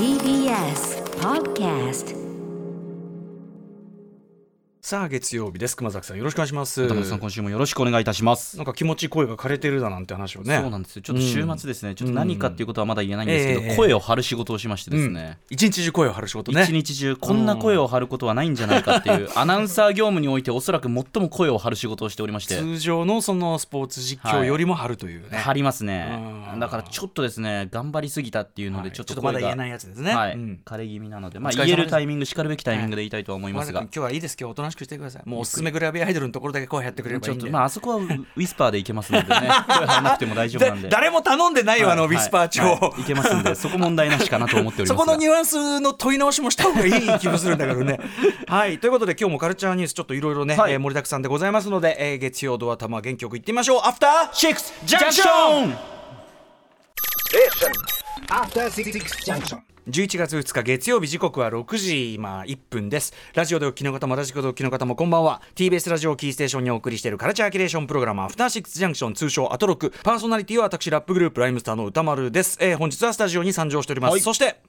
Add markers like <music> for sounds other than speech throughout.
TBS Podcast さあ月曜日です。熊崎さんよろしくお願いします。さん今週もよろしくお願いいたします。なんか気持ちいい声が枯れてるだなんて話をね。そうなんです。よちょっと週末ですね、ちょっと何かっていうことはまだ言えないんですけど、ええ。声を張る仕事をしましてですね、一日中声を張る仕事ね。一日中こんな声を張ることはないんじゃないかっていう <laughs> アナウンサー業務においておそらく最も声を張る仕事をしておりまして。通常のそのスポーツ実況よりも張るというね、張りますね。うん。だからちょっとですね頑張りすぎたっていうのはい。でちょっとまだ言えないやつですね。はい、うん。枯れ気味なので。まあ言えるタイミングしかるべきタイミングで言いたいとは思いますが。熊崎君今日はいいです。今日おとなしくしてください。もうおすすめグラビアアイドルのところだけ声やってくれればいいんで。ちょっとまああそこはウィスパーでいけますのでね。声張らなくても大丈夫なんで。で誰も頼んでないよ、あのウィスパー帳、はい。はい。いけますんで。そこ問題なしかなと思っておりますそがこのニュアンスの問い直しもした方がいい気もするんだけどね。<laughs> はい。ということで今日もカルチャーニュースちょっといろいろね、はい。えー盛りだくさんでございますので、えー月曜ドア玉元気よくいってみましょう。アフターシックスジャンクション After Six Junction. 11月2日月曜日時刻は6時今1分です。ラジオでお聞きの方もラジコでお聞きの方もこんばんは。TBS ラジオをキーステーションにお送りしているカルチャーキュレーションプログラムアフターシックスジャンクション通称アトロック。パーソナリティは私ラップグループライムスターの歌丸です、えー本日はスタジオに参上しております、はい。そして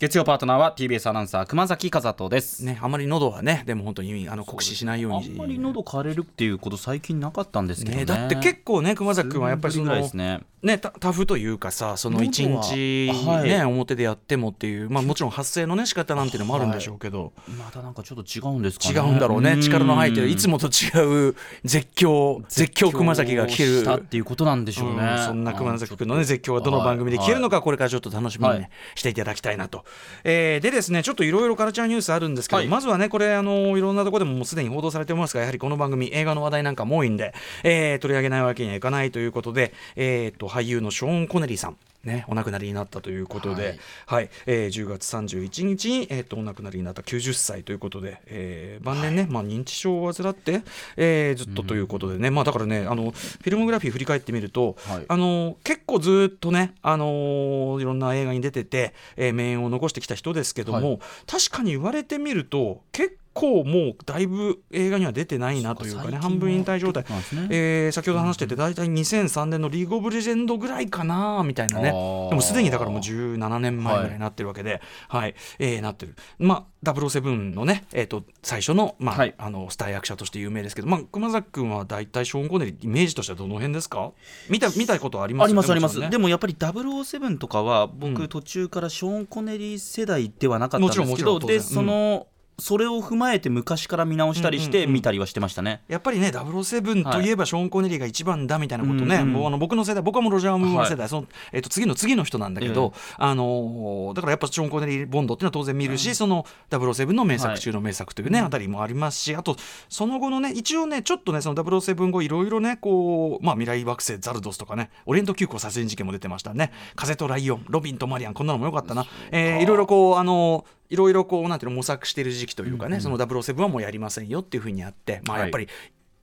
月曜パートナーは TBS アナウンサー熊崎和人です、ねあまり喉はねでも本当にあの酷使しないように。あんまり喉枯れるっていうこと最近なかったんですけどね。ね、だって結構ね熊崎君はやっぱりそのですね。ね、タタフというかさその一日、喉は。はいね表でやってもっていう、まあ、もちろん発声の、ね、仕方なんていうのもあるんでしょうけど、またなんかちょっと違うんですか違ねうんだろうね力の入っていつもと違う絶叫絶叫熊崎が聞けるしたっていうことなんでしょうね、うんそんな熊崎君のね絶叫がどの番組で聞けるのかこれからちょっと楽しみに、ねはい。していただきたいなと、えーでですねちょっといろいろカルチャーニュースあるんですけど、はい。まずはねこれあのいろんなところでももうすでに報道されてますがやはりこの番組映画の話題なんかも多いんで、えー取り上げないわけにはいかないということで、えー、と俳優のショーン・コネリーさんね、お亡くなりになったということで、ははい。いえー10月31日に、えー、とお亡くなりになった90歳ということで、えー晩年ね、まあ、認知症を患って、えーずっとということでね、まあ、だからねあのフィルモグラフィー振り返ってみると、はい。あの結構ずっとね、あのいろんな映画に出てて、えー名演を残してきた人ですけども、は確かに言われてみると結構もうだいぶ映画には出てないなというかね半分引退状態、えー先ほど話してて大体2003年のリーグ・オブ・レジェンドぐらいかなみたいなね。でもすでにだからもう17年前ぐらいになってるわけで、はい。えーなってる。まあ007のね、えー、と最初の,、まあはい。あのスター役者として有名ですけど、まあ、熊崎君は大体ショーン・コネリーイメージとしてはどの辺ですか？見た見たことありますありますあります、でもやっぱり007とかは僕、うん。途中からショーン・コネリー世代ではなかったんですけどでその、それを踏まえて昔から見直したりして見たりはしてましたね、やっぱりね007といえばショーン・コネリーが一番だみたいなことね、もうあの僕の世代僕はもうロジャー・ムーア世代、そのえっと次の次の人なんだけど、あのーだからやっぱショーン・コネリー・ボンドっていうのは当然見るし、その007の名作中の名作というね、あたりもありますしあとその後のね一応ねちょっとねその007後いろいろねこうまあ未来惑星ザルドスとかねオリエント急行殺人事件も出てましたね。風とライオンロビンとマリアンこんなのもよかったな、えーいろいろこうあのいろいろこうなんていうの模索してる時期というかね、その007はもうやりませんよっていうふうにあってまあやっぱり、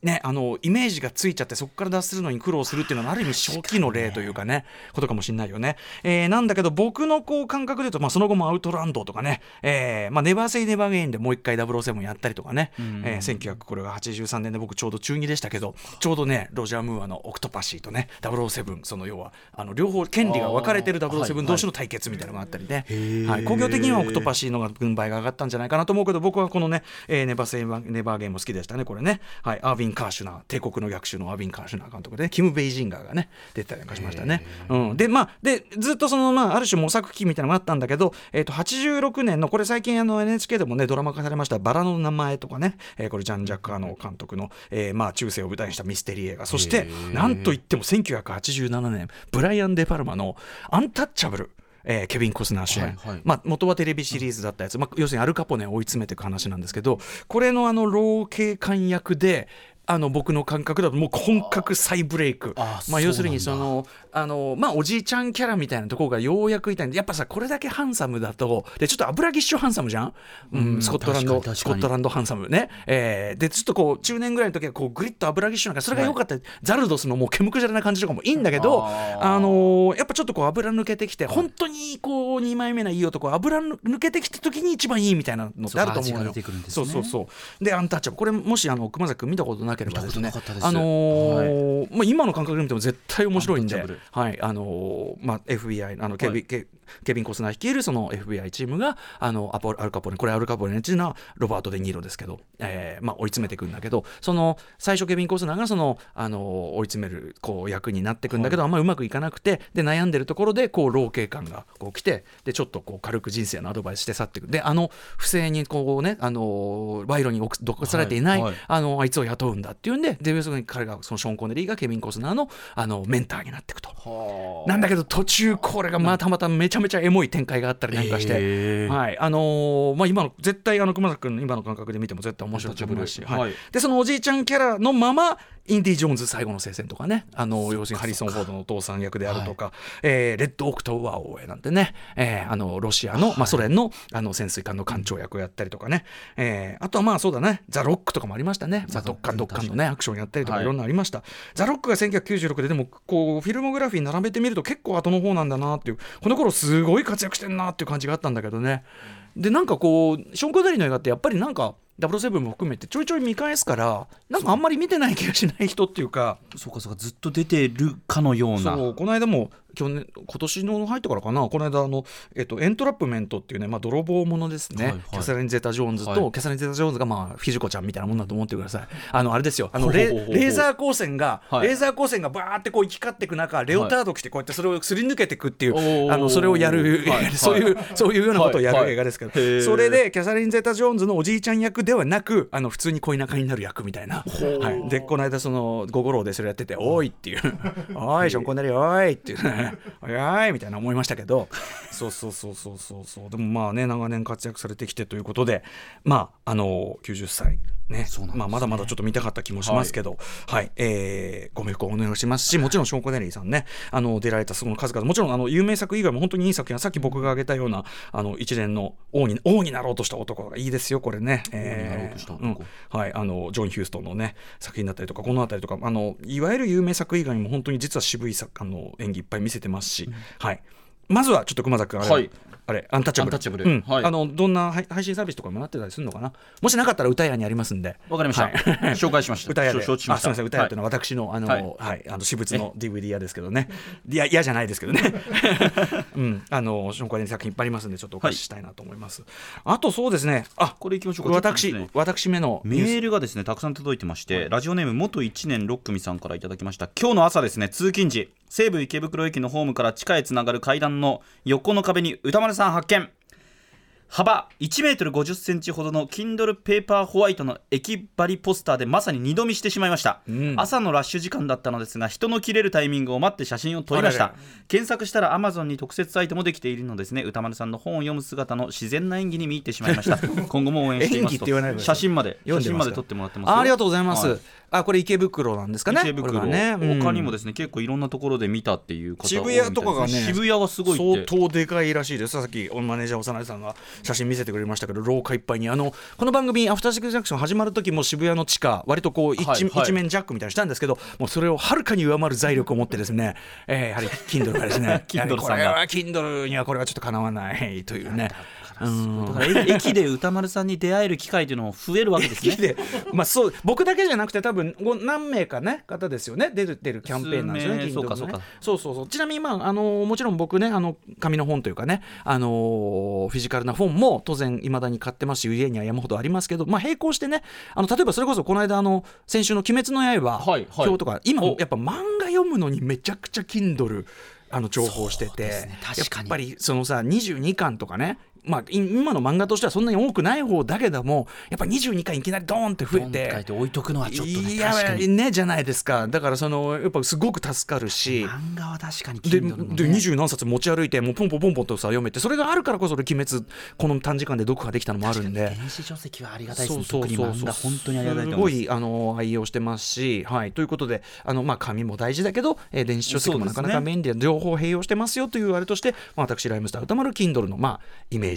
ね、あのイメージがついちゃってそこから脱するのに苦労するっていうのはある意味初期の例というかねことかもしれないよね、えーなんだけど僕のこう感覚で言うと、まあ、その後もアウトランドとかね、えーまあ、ネバーセイネバーゲインでもう一回007やったりとかね、えー1983年で僕ちょうど中2でしたけどちょうどねロジャー・ムーアのオクトパシーとね007その要はあの両方権利が分かれてるあーはい007同士の対決みたいなのがあったりね、ー。はい、興行的にはオクトパシーのが軍配が上がったんじゃないかなと思うけど僕はこのね、えーネバーセイネバーゲインも好きでしたねこれね、はい、アービン・カーシュナー帝国の逆襲のアービン・カーシュナー監督で、ね、キム・ベイジンガーがね出てたりなんかしましたね、うん、でまあでずっとそのまあある種模索期みたいなのがあったんだけど、えー、と86年のこれ最近あの NHK でもねドラマ化されました「バラの名前」とかね、えーこれジャン・ジャック・アの監督の、えーまあ中世を舞台にしたミステリー映画。そしてなんといっても1987年ブライアン・デ・パルマの「アンタッチャブル」えーケビン・コスナー主演、はいはい。まあ、元はテレビシリーズだったやつ、まあ、要するにアルカポネを追い詰めていく話なんですけどこれのあの老警官役であの僕の感覚だともう本格再ブレイク。あまあ、要するにそのあの、まあ、おじいちゃんキャラみたいなところがようやくいたんでやっぱさこれだけハンサムだとでちょっと油ぎっしょハンサムじゃん、うんスコットランドスコットランドハンサムね、えーでちょっとこう中年ぐらいの時はこうグリッと油ぎっしょなんかそれが良かった、ザルドスのもう煙くじゃらな感じとかもいいんだけどあのーやっぱちょっとこう油抜けてきて、本当にこう2枚目ないい男油抜けてきた時に一番いいみたいなのってあると思うのよ。そうそうそうそう。でアンタッチャブル。これもしあの熊崎君見たことなければです。ねあのーまあ、今の感覚で見ても絶対面白いんで。はい。あのーまあ、FBI あの警備、は <laughs> ケビン・コスナー率いるその FBI チームがあのアポアルカポネこれアルカポネっていうのはロバート・デ・ニーロですけど、えーまあ、追い詰めていくんだけどその最初ケビン・コスナーがそのあの追い詰めるこう役になっていくんだけど、あんまりうまくいかなくてで悩んでるところでこう老警官がこう来てでちょっとこう軽く人生のアドバイスして去っていく。であの不正にこうねあの賄賂に毒されていない、はいはい。あのあいつを雇うんだっていうんでで要するに彼がそのショーン・コネリーがケビン・コスナーのあのメンターになっていくと。なんだけど途中これがまたまためちゃめちゃエモい展開があったりなんかして、へー。はい。あのーまあ、今の絶対あの熊崎君の今の感覚で見ても絶対面白いと思い。ますし、はい。はい。でそのおじいちゃんキャラのままインディ・ジョーンズ最後の聖戦とかね。あの要するにハリソン・フォードのお父さん役であるとか、えーレッド・オクトーバーを追えなんてね、えーあのロシアの、まあ、ソ連のあの潜水艦の艦長役をやったりとかね、えーあとはまあそうだね。ザ・ロックとかもありましたね、まあ、どっかんどっかんのねアクションやったりとかはいいろんなのありました、ザ・ロックが1996ででもこうフィルモグラフィー並べてみると結構後の方なんだなっていう。この頃すごい活躍してんなっていう感じがあったんだけどね。でなんかこうショーン・コネリーの映画ってやっぱりなんか007も含めてちょいちょい見返すからなんかあんまり見てない気がしない人っていうか。そうかそうかずっと出てるかのような。そうこの間も去年今年の入ってからかな。この間あの、えっと、エントラップメントっていうね、まあ、泥棒ものですね、はいはい。キャサリン・ゼータ・ジョーンズと、はい。キャサリン・ゼータ・ジョーンズが、まあ、フィジコちゃんみたいなもんだと思ってください。あのあれですよ。あのレーザー光線が、はい。レーザー光線がバーってこう行き交っていく中レオタード着てこうやってそれをすり抜けていくっていう、あのそれをやる、はい。そういうそういうようなことをやはい。る映画ですけど、それでキャサリン・ゼータ・ジョーンズのおじいちゃん役ではなくあの普通に恋仲になる役みたいな、はい、でこの間その「ゴゴロー」でそれやってて「おい」っていう「おいショーン・コネリーおい」っていうね「おいおい」みたいな思いましたけど。そうそうそうそうそうそう。でもまあね長年活躍されてきてということで。まああの90歳。ね。そうなんですね。まあ、まだまだちょっと見たかった気もしますけど、はい。えーご冥福をお願いしますしもちろんショーン・コネリーさんね。あの出られたその数々。もちろんあの有名作以外も本当にいい作品はさっき僕が挙げたようなあの一連の王に王になろうとした男がいいですよこれね。王になろうとした男。うん。はい、あのジョン・ヒューストンのね作品だったりとかこの辺りとかあのいわゆる有名作以外にも本当に実は渋い作あの演技いっぱい見せてますし、はい、まずはちょっと熊崎君あれ,、はい。あれアンタッチャブルアンタッチャブルうん。はい。あのどんな配配信サービスとかもなってたりするのかな？もしなかったら歌屋にありますんで。わかりました、はい。<laughs> 紹介しました。歌屋で。承知しました。あすみません。歌屋っていうのは私の、あの、ははい。い、あの私物の DVD 屋ですけどね。いや嫌じゃないですけどね。<laughs> うん。あのショーン・コネリー作品いっぱいありますんでちょっとお貸ししたいなと思います、あとそうですね。あこれいきましょうか。私、ね。私めのメールがですねたくさん届いてまして、ラジオネーム元1年6組さんからいただきました。今日の朝ですね通勤時西武池袋駅のホームから地下へつながる階段の横の壁に歌丸さん発見。幅1メートル50センチほどの Kindle ペーパーホワイトの駅張りポスターでまさに二度見してしまいました、ん。朝のラッシュ時間だったのですが人の切れるタイミングを待って写真を撮りました。検索したら Amazon に特設サイトもできているのですね。歌丸さんの本を読む姿の自然な演技に見入ってしまいました。<laughs> 今後も応援しています。演技って言わないでください。写真まで。写真ますで撮ってもらってますよ。あありがとうございます、はい。あこれ池袋なんですかね？池袋、ね、うん。他にもですね結構いろんなところで見たっていう方渋谷とかがね渋谷がすごい相当でかいらしいです。さっきマネージャー幼いさんが写真見せてくれましたけど廊下いっぱいに。あのこの番組「アフターシックスジャンクション」始まる時も渋谷の地下割とこう一,、はいはい。一面ジャックみたいにしたんですけどもうそれをはるかに上回る財力を持ってですね、えーやはり Kindle がですね。<laughs> Kindle さんが。Kindle にはこれはちょっとかなわないというね。うん。だから駅 <laughs> 駅で歌丸さんに出会える機会というのも増えるわけですね。駅で、まあ、そう僕だけじゃなくて多分ご何名かね方ですよね。出る出るキャンペーンなんですよねそうかそうか。そうそうそう。ちなみに、まあ、あのもちろん僕ねあの紙の本というかねあのフィジカルな本も当然いまだに買ってますし家には山ほどありますけど、まあ、並行してねあの例えばそれこそこの間あの先週の「鬼滅の刃」はいはい。表とか今お。やっぱ漫画読むのにめちゃくちゃ Kindle あの情報してて、ね確かに。やっぱりそのさ22巻とかねまあ、い今の漫画としてはそんなに多くない方だけどもやっぱ22巻いきなりドーンって増えて書いてて置いとくのはちょっとねいや確かに。ねじゃないですか。だからそのやっぱすごく助かるし。漫画は確かにね。で二十何冊持ち歩いてもうポンポンポンポンとさ読めてそれがあるからこそ俺鬼滅この短時間で読破できたのもあるんで。電子書籍はありがたいですねそうそうそう本当にありがたいとす思います。ごいあの愛用してますし、はい、ということであの、まあ、紙も大事だけど、えー電子書籍もなかなか便利で情報を併用してますよというあれとして、まあ、私ライムスター歌丸 Kindle の、まあ、イメージ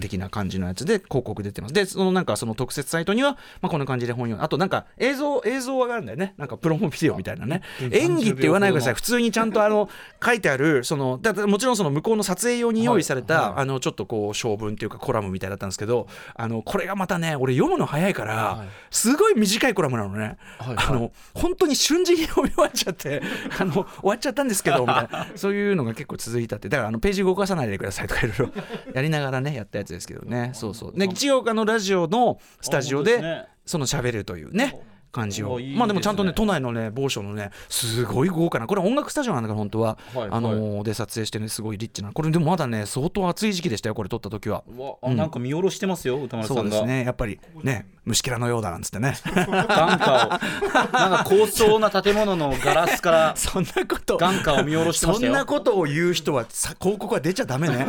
的な感じのやつで広告出てます。でそのなんかその特設サイトには、まあ、こんな感じで本読んあとなんか映像映像があるんだよね。なんかプロモビデオみたいなね。演技って言わないでください。普通にちゃんとあの書いてあるそのだもちろんその向こうの撮影用に用意された、あのちょっとこう小文っていうかコラムみたいだったんですけどあのこれがまたね俺読むの早いから、すごい短いコラムなのね、あの本当に瞬時に読み終わっちゃって <laughs> あの終わっちゃったんですけどみたいな。そういうのが結構続いたって。だからあのページ動かさないでくださいとかいろいろやりながらねやったやつですけどね。そうそう。で一応あのラジオのスタジオでその喋るというね感じを。おいいまあでもちゃんとね都内のね某所のねすごい豪華なこれ音楽スタジオなんだから本当は、はいあのーで撮影してねすごいリッチなこれでもまだね相当暑い時期でしたよこれ撮った時は。なんか見下ろしてますよ歌丸さそうんですがね。やっぱりね虫けらのようだなんつってね。眼下を。<laughs> なんか高層な建物のガラスから <laughs> そんなこと眼下を見下ろしてましたよ。そんなことを言う人はさ広告は出ちゃダメね。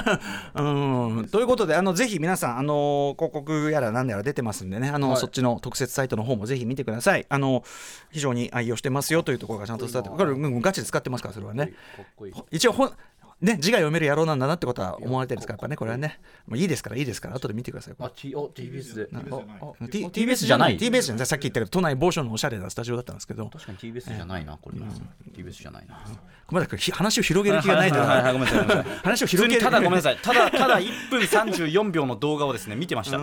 <laughs> うん。ということであのぜひ皆さんあの広告やら何やら出てますんでねあの、はい。そっちの特設サイトの方もぜひ見てください。あの非常に愛用してますよというところがちゃんと伝わってこれうんガチで使ってますからそれはね。一応ね字が読める野郎なんだなってことは思われてるんですか？らやっぱねこれはね。もういいですからいいですから。後で見てください。あ T お TBS で TBS じゃない。TBS じゃない。さっき言ったけど都内某所のおしゃれなスタジオだったんですけど。確かに TBS じゃないなこれ TBS じゃないな。まだひ話を広げる気がないと。いうはいはいはいごめんなさいごめんなさい話を広げるただごめんなさいただただ1分34秒の動画をですね見てましたう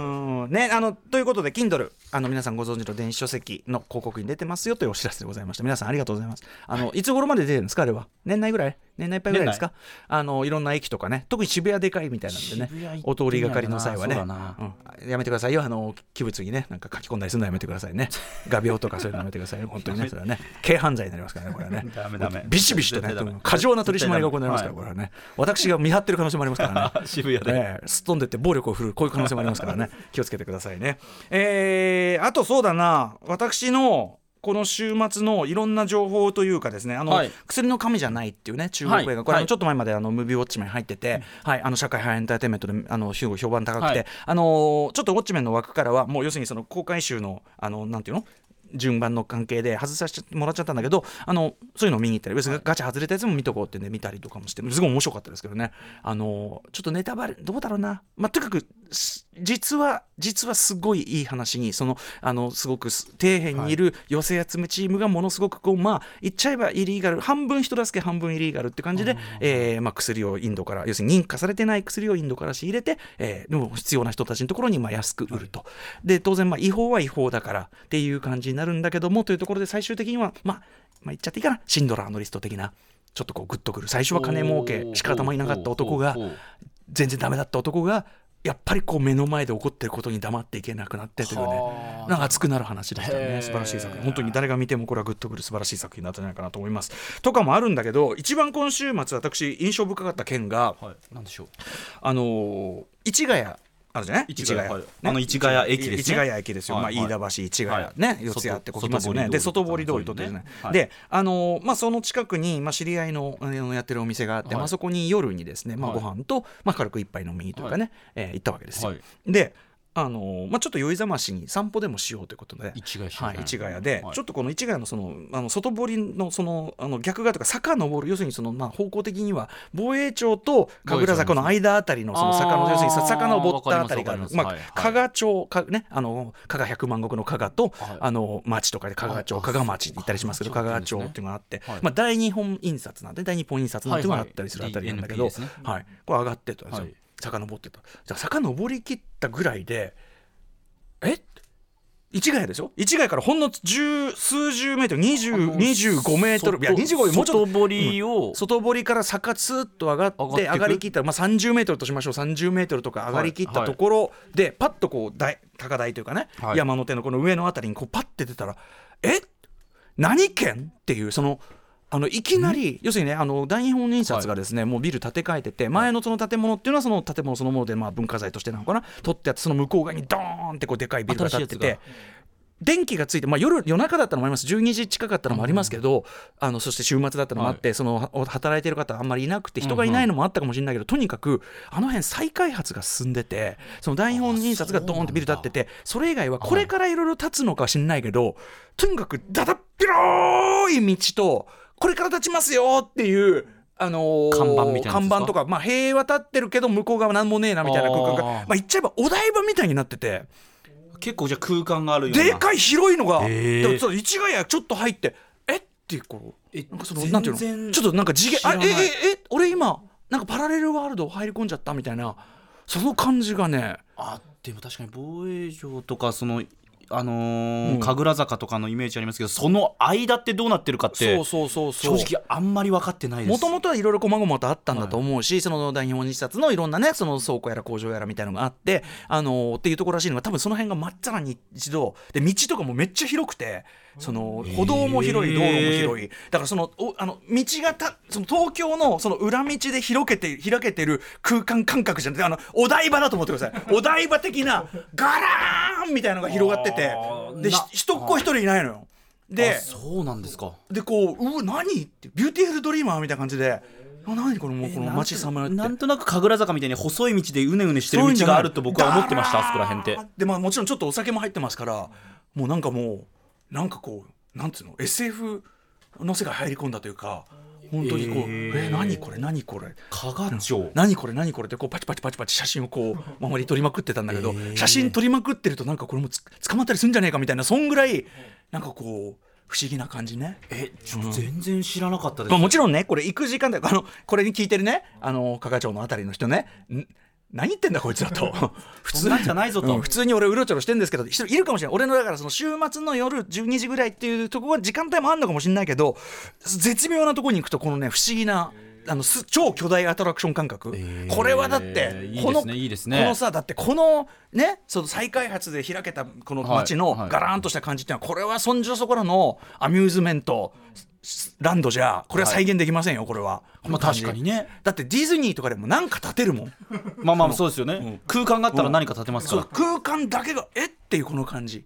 んね、あのということで Kindle あの皆さんご存知の電子書籍の広告に出てますよというお知らせでございました皆さんありがとうございますあの、い、つ頃まで出てるんですかあれは年内ぐらい年内いっぱいぐらいですかあのいろんな駅とかね特に渋谷でかいみたいなんでねお通りがかりの際はね。そうん、やめてくださいよ。あの器物にねなんか書き込んだりするのやめてくださいね。<laughs> 画鋲とかそういうのやめてくださいよ。本当にね。それはね。軽犯罪になりますからねこれはね。ダメダメ。ビシビシとね過剰な取り締まりが行われますからはいこれはね。私が見張ってる可能性もありますからね。<laughs> 渋谷で。ええ。すっ飛んでって暴力を振るうこういう可能性もありますからね。気をつけてくださいね。えーあとそうだな。私のこの週末のいろんな情報というかですねあの、はい。薬の神じゃないっていうね中国映画、これあはい。ちょっと前まであのムービーウォッチメン入ってて、はい、あの社会派エンターテインメントであの評評判高くて、はい。あのちょっとウォッチメンの枠からはもう要するにその公開集のあのなんていうの？順番の関係で外させてもらっちゃったんだけどあのそういうのを見に行ったり別にガチャ外れたやつも見とこうってね見たりとかもしてすごい面白かったですけどね。あのちょっとネタバレどうだろうな、まあ、とにかくす実は実はすごいいい話にそのあのすごくす底辺にいる寄せ集めチームがものすごくこうまあ言っちゃえばイリーガル半分人助け半分イリーガルって感じで、えーまあ、薬をインドから要するに認可されてない薬をインドから仕入れて、えーでも必要な人たちのところにまあ安く売ると、で当然まあ違法は違法だからっていう感じになるんだけどもというところで最終的にはまあ、まあ、言っちゃっていいかな。シンドラーのリスト的なちょっとこうグッとくる最初は金儲けしか頭になかった男が全然ダメだった男がやっぱりこう目の前で起こってることに黙っていけなくなってというね。はあ。なんか熱くなる話でしたね。素晴らしい作品。本当に誰が見てもこれはグッとくる素晴らしい作品だったんじゃないかなと思います。とかもあるんだけど一番今週末私印象深かった件がはい。なんでしょう。あのー市ヶ谷あるじゃない？市ヶ谷はい。あの市ヶ谷駅ですね。市ヶ谷駅ですよ、はいまあ、飯田橋市ヶ谷、はい。ね？四谷ってこう来ますよねで外外堀通りとってですね、はい。であのーまあその近くに、まあ、知り合いのあのやってるお店があって、はい。まあ、そこに夜にですね、まあ、はい。ご飯と、まあ、軽く一杯飲みにというかね、えー行ったわけですよ、はい。であのーまあ、ちょっと酔いざましに散歩でもしようということで。市ヶ谷はい、市ヶ谷で、はい。ちょっとこの市ヶ谷のそのあの外堀のそのあの逆側とか坂登る要するにその、まあ、方向的には防衛町と神楽坂の間あたりのその坂の要するにさ坂登ったあたりがある。まあ加賀町かねあの加賀百万石の加賀と、はい。あの町とかで加賀町あ加賀町って言ったりしますけど加賀町っていうのがあって、はい。まあ、大日本印刷なんで大日本印刷なんていうのがあったりするあたりなんだけど、はいこれ上がってったんですよ、はい坂登ってた。じゃあ坂登りきったぐらいでえ？市ヶ谷でしょ？市ヶ谷からほんの十数十メートル20 25メートルいや25もうちょっと外堀を外堀から坂ツーッと上がって上がりきったら、まあ、30メートルとしましょう。30メートルとか上がりきったところで、パッとこう大高台というかね、はい。山の手のこの上のあたりにこうパッて出たらえ？何県？っていうその。あのいきなり要するにねあの大日本印刷がですね、もうビル建て替えてて前のその建物っていうのはその建物そのものでまあ文化財としてなのかな？取ってあってその向こう側にドーンってこうでかいビルが建ってて電気がついて、まあ、夜夜中だったのもあります。12時近かったのもありますけど、あのそして週末だったのもあって、そのは働いてる方あんまりいなくて人がいないのもあったかもしれないけど、とにかくあの辺再開発が進んでてその大日本印刷がドーンってビル建っててそれ以外はこれからいろいろ建つのかは知んないけど、とにかくだだっ広い道とこれから建ちますよっていうあのー看板みたいな看板とか、まあ、塀は立ってるけど向こう側なんもねえなみたいな空間がまあ、言っちゃえばお台場みたいになってて。結構じゃあ空間があるような。でかい広いのが、へー。でもそう市ヶ谷ちょっと入ってえ？ってこうえなんかそのなんていうの？ちょっとなんか次元あえええ俺今なんかパラレルワールド入り込んじゃったみたいなその感じがね。あでも確かに防衛省とかそのあのーうん。神楽坂とかのイメージありますけどその間ってどうなってるかってそうそうそうそう。正直あんまり分かってないです。もともとはいろいろ細々とあったんだと思うし、その大日本印刷のいろんなねその倉庫やら工場やらみたいなのがあってあのーっていうところらしいのが多分その辺がまっさらに一度で道とかもめっちゃ広くてその歩道も広い道路も広い。だからそのおあの道がたその東京のその裏道で広けて開けてる空間感覚じゃなくてあのお台場だと思ってください。<laughs> お台場的なガラーンみたいなのが広がってて。で人っ子一人いないのよ。であそうなんですか。でこううわ何ってビューティフルドリーマーみたいな感じで。あ何このもうこの街さまよって。なんとなく神楽坂みたいに細い道でうねうねしてる道があると僕は思ってましたあそこら辺って。でまあもちろんちょっとお酒も入ってますからもうなんかもうなんかこうなんつうの？SF の世界入り込んだというか本当にこう、へえー何これ？何これ？加賀町。何これ？何これ？ってこうパチパチパチパチ写真をこう周りに撮りまくってたんだけど、えー。写真撮りまくってるとなんかこれもつ捕まったりするんじゃねえかみたいなそんぐらいなんかこう不思議な感じね。えちょっと全然知らなかったです、まあ、もちろんねこれ行く時間だあのこれに聞いてるねあの加賀町のあたりの人ね。ん何言ってんだこいつだと。<laughs> 普そんなんじゃないぞと。うん。普通に俺うろちょろしてんですけど人いるかもしれない。俺のだからその週末の夜12時ぐらいっていうところは時間帯もあるのかもしれないけど絶妙なところに行くとこのね不思議なあのす超巨大アトラクション感覚、えー。これはだってこのいいですね。このさだってこのねその再開発で開けたこの街のはいはい。ガラーンとした感じっていうのはこれはそんじょそこらのアミューズメントランドじゃこれは再現できませんよこれは、こまあ確かにね。だってディズニーとかでもなんか建てるもん。<laughs> まあまあそうですよね、空間があったら何か建てますから、そう空間だけがえっていうこの感じ。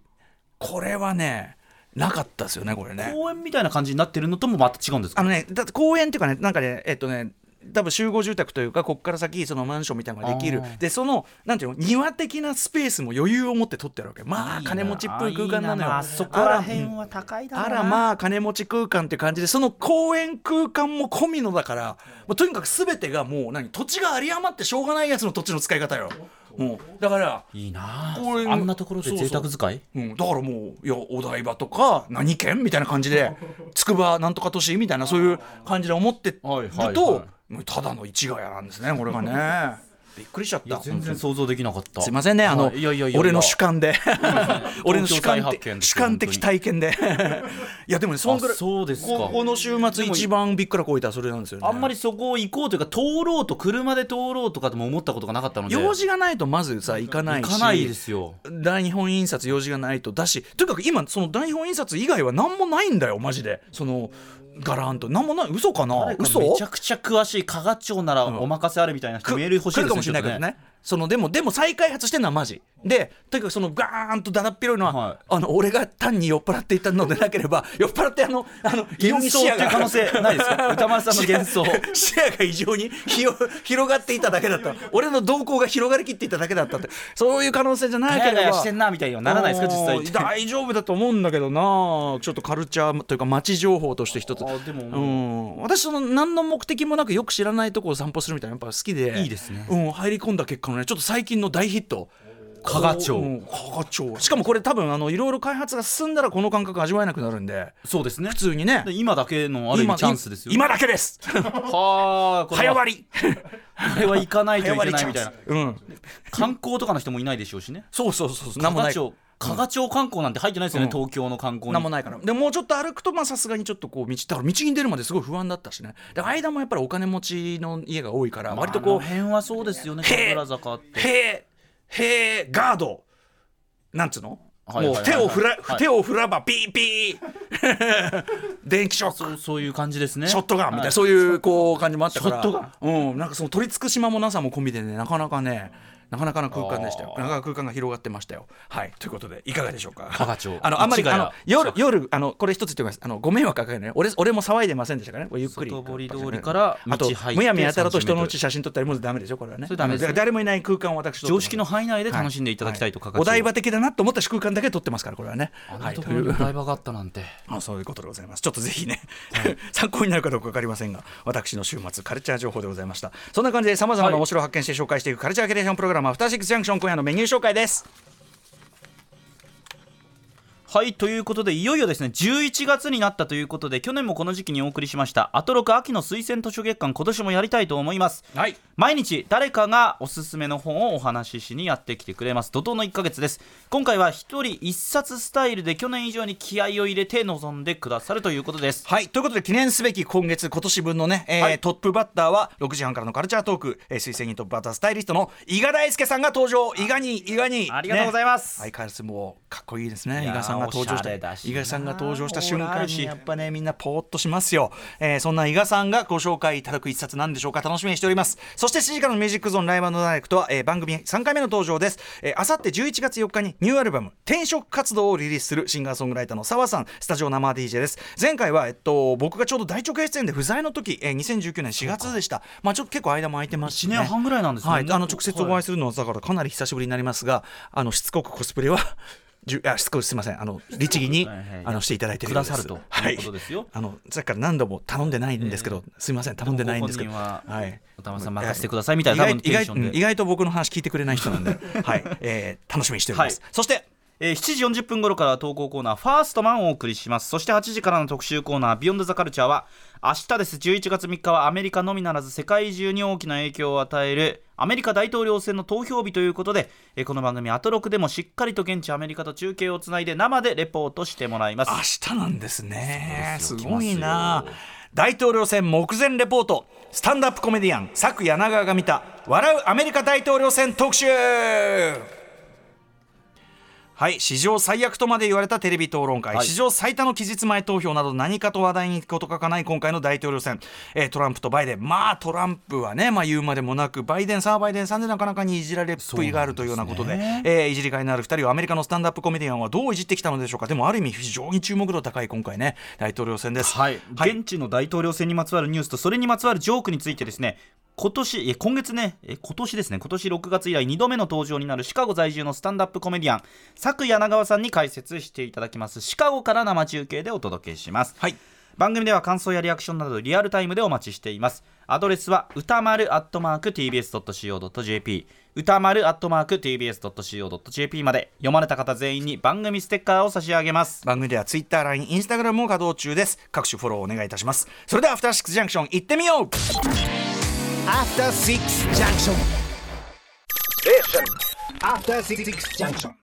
これはねなかったですよねこれね。公園みたいな感じになってるのともまた違うんですか？あのねだって公園っていうかねなんかねえっとね多分集合住宅というかここから先そのマンションみたいなのができる。でそのなんていうの庭的なスペースも余裕を持って取ってるわけ。まあ金持ちっぽい空間なのよ。あそこら辺は高いだあらまあ金持ち空間っていう感じでその公園空間も込みのだからもうとにかく全てがもう何土地が有り余ってしょうがないやつの土地の使い方よもうだからいいなあ。公園あんなところで贅沢使い？うん、だからもういやお台場とか何県？みたいな感じで <laughs> 筑波なんとか都市みたいなそういう感じで思ってると、はいはいはい。ただの市ヶ谷なんですねこれがねびっくりしちゃった。全然。想像できなかった。すいませんねあの、俺の主観で。<laughs> 俺の主観主観的体験で。<laughs> いやでもねそんぐらいあそうですか。ここの週末一番びっくらこいたそれなんですよね。あんまりそこを行こうというか通ろうと車で通ろうとかとも思ったことがなかったので。用事がないとまずさ行かないし行かないですよ。大日本印刷用事がないとだしとにかく今その大日本印刷以外は何もないんだよマジで。そのガランと。何もない。嘘かな？嘘？めちゃくちゃ詳しい加賀町ならお任せあるみたいな人メール欲しいですね。かもしれないけどね。そのでもでも再開発してるのはマジでとにかくそのガーンとだだっ広いのは、はい。あの俺が単に酔っ払っていたのでなければ <laughs> 酔っ払ってあのあの幻想っていう可能性ないですか？<laughs> 歌丸さんの幻想。視野が異常に広広がっていただけだった。俺の動向が広がりきっていただけだったって。そういう可能性じゃなガけれしてんなみたいにはならないですか実際。大丈夫だと思うんだけどな。ちょっとカルチャーというか街情報として一つ。あでも。うん、私その何の目的もなくよく知らないとこを散歩するみたいなのやっぱ好きで。いいですね。うん、入り込んだ結果のねちょっと最近の大ヒット加賀町。うん加賀町。しかもこれ多分あのいろいろ開発が進んだらこの感覚味わえなくなるんでそうですね。普通にね。で今だけのある意味チャンスですよ。今だけです。<laughs> はあ早割。りこれは行かないといけないみたいな。うん。観光とかの人もいないでしょうしね。そうそうそうそう。加何もない。賀町加賀町観光なんて入ってないですよね、うん。東京の観光に。なんもないから。でもうちょっと歩くとまあさすがにちょっとこう道だから道に出るまですごい不安だったしね。で間もやっぱりお金持ちの家が多いから割とこう辺はそうですよね。へ神楽坂って。へえへえガード。なんつうの？もう手を振ら、はい。手を振らばピーピー。<laughs> 電気ショック。そうそういう感じですね。ショットガンみたいな、はい。そういうこう感じもあったから。ショットガうん、なんかその取り付く島もなさも込みでねなかなかねなかなかの空間でしたよ。なかなか空間が広がってましたよ。はい。ということでいかがでしょうか？<laughs> あのあんまりあの夜夜あのこれ一つ言っておきます。あのご迷惑かけないね。俺俺も騒いでませんでしたからね。ゆっくり。外堀通りから道あとむやみやたらと人のう30ち写真撮ったりもダメですよこれはね。それダメです誰もいない空間を私常識の範囲内で楽しんでいただきたいとは加賀町お台場的だなと思った空間だけ撮ってますからこれはね。はないところにお台場があったなんて。<laughs> あそういうことでございます。ちょっとぜひね、<laughs> 参考になるかどうか分かりませんが、私の週末カルチャー情報でございました。そんな感じで、さまざまな面白を発見して紹介していくカルチャーキュレーションプログラム、アフターシックスジャンクション、今夜のメニュー紹介です。はいということでいよいよですね11月になったということで去年もこの時期にお送りしましたアトロク秋の推薦図書月間今年もやりたいと思いますはい。毎日誰かがおすすめの本をお話ししにやってきてくれます怒涛の1ヶ月です今回は一人一冊スタイルで去年以上に気合を入れて臨んでくださるということですはい。ということで、記念すべき今月、今年分のね、えーはいトップバッターは、6時半からのカルチャートーク、えー推薦人トップバッタースタイリストの伊賀大輔さんが登場。伊賀に、伊賀に。ありがとうございます相変わらずもう、かっこいいですね。伊賀さんが登場しおしゃれだしな伊賀さんが登場した瞬間に、やっぱね、みんなポーっとしますよ。えーそんな伊賀さんがご紹介いただく一冊なんでしょうか。楽しみにしております。そして7時からのミュージックゾーンライブダイレクトは、えー番組3回目の登場です。えー、あさって11月4日にニューアルバム、転職活動をリリースするシンガーソングライターの澤さん、スタジオ生 DJ です。前回は、えっと、僕がちょうど大直営出演で不在の時、えー、2019年4月でした。まあちょっと結構間も空いてますし、ね。1年半ぐらいなんですねはい。あの、直接お会いするのは、だからかなり久しぶりになりますが、あの、しつこくコスプレは、じゅあしつこくすみません。あの律儀にはいはい。あのしていただいてくださるということですよ。<laughs> あのさっきから何度も頼んでないんですけど、すみません。頼んでないんですけど。ははい。歌丸さん任せてくださいみたいな意外意外と僕の話聞いてくれない人なんで。<laughs> はい、えー楽しみにしております、はい。そしてえー7時40分頃からは投稿コーナーファーストマンをお送りします。そして8時からの特集コーナービヨンドザカルチャーは明日です。11月3日はアメリカのみならず世界中に大きな影響を与えるアメリカ大統領選の投票日ということで、えーこの番組アトロクでもしっかりと現地アメリカと中継をつないで生でレポートしてもらいます。明日なんですね。すすよ。ごいな。大統領選目前レポート。スタンダップコメディアン佐久柳川が見た笑うアメリカ大統領選特集はい史上最悪とまで言われたテレビ討論会、はい。史上最多の期日前投票など何かと話題に事欠かない今回の大統領選、えートランプとバイデンまあトランプはね、まあ、言うまでもなくバイデンさんはバイデンさんでなかなかにいじられっぷりがあるというようなことでそうなんえーいじりがいのある2人をアメリカのスタンダップコメディアンはどういじってきたのでしょうか。でもある意味非常に注目度高い今回ね大統領選です。はい、はい。現地の大統領選にまつわるニュースとそれにまつわるジョークについてですね今年え今月ねえ今年ですね今年6月以来2度目の登場になるシカゴ在住のスタンダップコメディアン佐久柳川さんに解説していただきます。シカゴから生中継でお届けします、はい。番組では感想やリアクションなどリアルタイムでお待ちしています。アドレスは歌丸アットマーク TBS.CO.JP 歌丸アットマーク TBS.CO.JP まで読まれた方全員に番組ステッカーを差し上げます。番組ではツイッター、LINE、インスタグラムも稼働中です。各種フォローお願いいたします。それではアフターシックスジャンクション行ってみよう After Six Junction. After Six Junction.